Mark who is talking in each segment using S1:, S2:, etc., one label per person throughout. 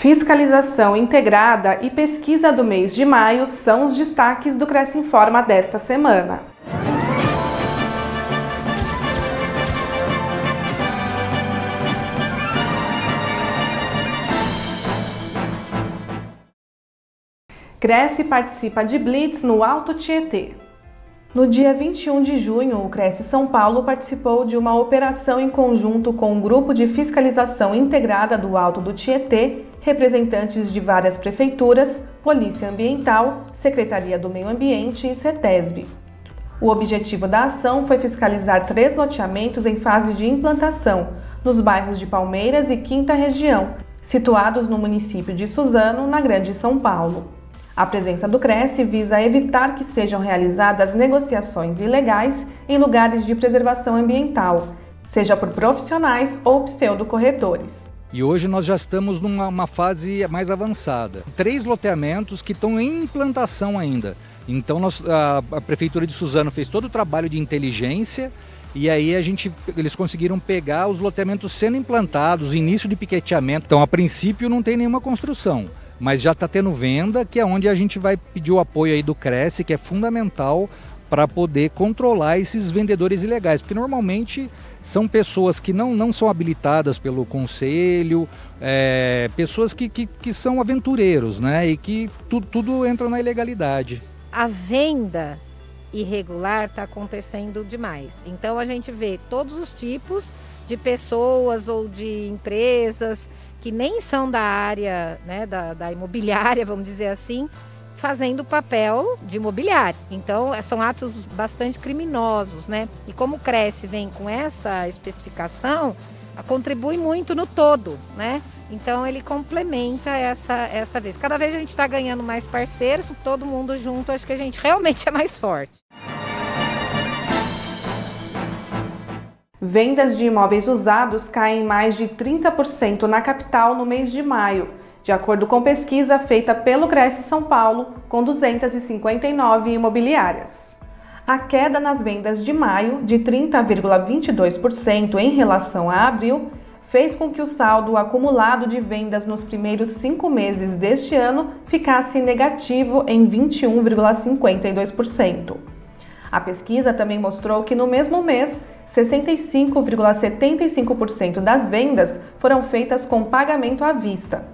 S1: Fiscalização integrada e pesquisa do mês de maio são os destaques do Cresce Informa desta semana. Cresce participa de Blitz no Alto Tietê. No dia 21 de junho, o Cresce São Paulo participou de uma operação em conjunto com um grupo de fiscalização integrada do Alto do Tietê, representantes de várias prefeituras, Polícia Ambiental, Secretaria do Meio Ambiente e CETESB. O objetivo da ação foi fiscalizar três loteamentos em fase de implantação, nos bairros de Palmeiras e Quinta Região, situados no município de Suzano, na Grande São Paulo. A presença do Cresce visa evitar que sejam realizadas negociações ilegais em lugares de preservação ambiental, seja por profissionais ou pseudocorretores.
S2: E hoje nós já estamos numa fase mais avançada. Três loteamentos que estão em implantação ainda. Então nós, a, a, Prefeitura de Suzano fez todo o trabalho de inteligência e aí a gente, eles conseguiram pegar os loteamentos sendo implantados, início de piqueteamento. Então a princípio não tem nenhuma construção mas já está tendo venda, que é onde a gente vai pedir o apoio aí do Cresce, que é fundamental para poder controlar esses vendedores ilegais, porque normalmente são pessoas que não, não são habilitadas pelo conselho, é, pessoas que, que, que, são aventureiros, né? E que tu, tudo entra na ilegalidade.
S3: A venda irregular está acontecendo demais. Então a gente vê todos os tipos de pessoas ou de empresas que nem são da área né, da, da imobiliária, vamos dizer assim, fazendo papel de imobiliário. Então, é, são atos bastante criminosos, né? E como o Cresce vem com essa especificação, contribui muito no todo, né? Então, ele complementa essa, essa vez. Cada vez a gente está ganhando mais parceiros, todo mundo junto, acho que a gente realmente é mais forte.
S1: Vendas de imóveis usados caem mais de 30% na capital no mês de maio, de acordo com pesquisa feita pelo Cresce São Paulo, com 259 imobiliárias. A queda nas vendas de maio, de 30,22% em relação a abril, fez com que o saldo acumulado de vendas nos primeiros cinco meses deste ano ficasse negativo em 21,52%. A pesquisa também mostrou que no mesmo mês, 65,75% das vendas foram feitas com pagamento à vista.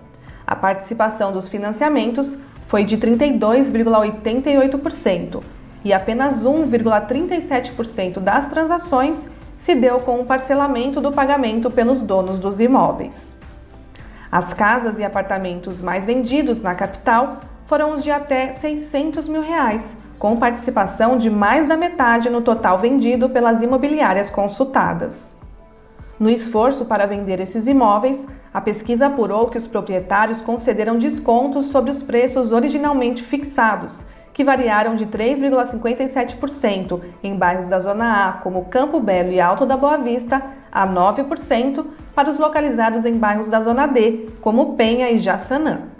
S1: A participação dos financiamentos foi de 32,88% e apenas 1,37% das transações se deu com o parcelamento do pagamento pelos donos dos imóveis. As casas e apartamentos mais vendidos na capital foram os de até 600 mil reais, com participação de mais da metade no total vendido pelas imobiliárias consultadas. No esforço para vender esses imóveis, a pesquisa apurou que os proprietários concederam descontos sobre os preços originalmente fixados, que variaram de 3,57% em bairros da Zona A, como Campo Belo e Alto da Boa Vista, a 9% para os localizados em bairros da Zona D, como Penha e Jaçanã.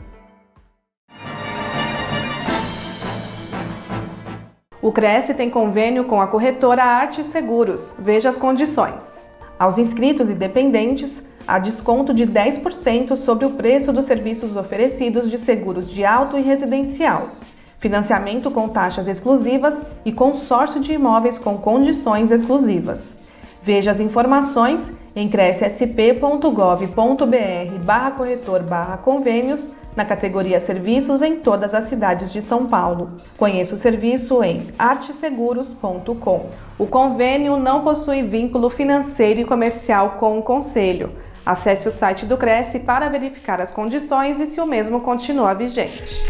S1: O Cresce tem convênio com a corretora Arte Seguros. Veja as condições. Aos inscritos e dependentes, há desconto de 10% sobre o preço dos serviços oferecidos de seguros de auto e residencial, financiamento com taxas exclusivas e consórcio de imóveis com condições exclusivas. Veja as informações em crescsp.gov.br barra corretor barra convênios na categoria Serviços em todas as cidades de São Paulo. Conheça o serviço em arteseguros.com. O convênio não possui vínculo financeiro e comercial com o Conselho. Acesse o site do Cresce para verificar as condições e se o mesmo continua vigente.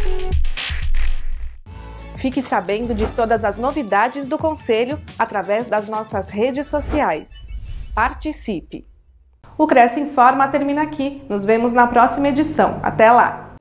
S1: Fique sabendo de todas as novidades do Conselho através das nossas redes sociais. Participe! O Cresce Informa termina aqui. Nos vemos na próxima edição. Até lá!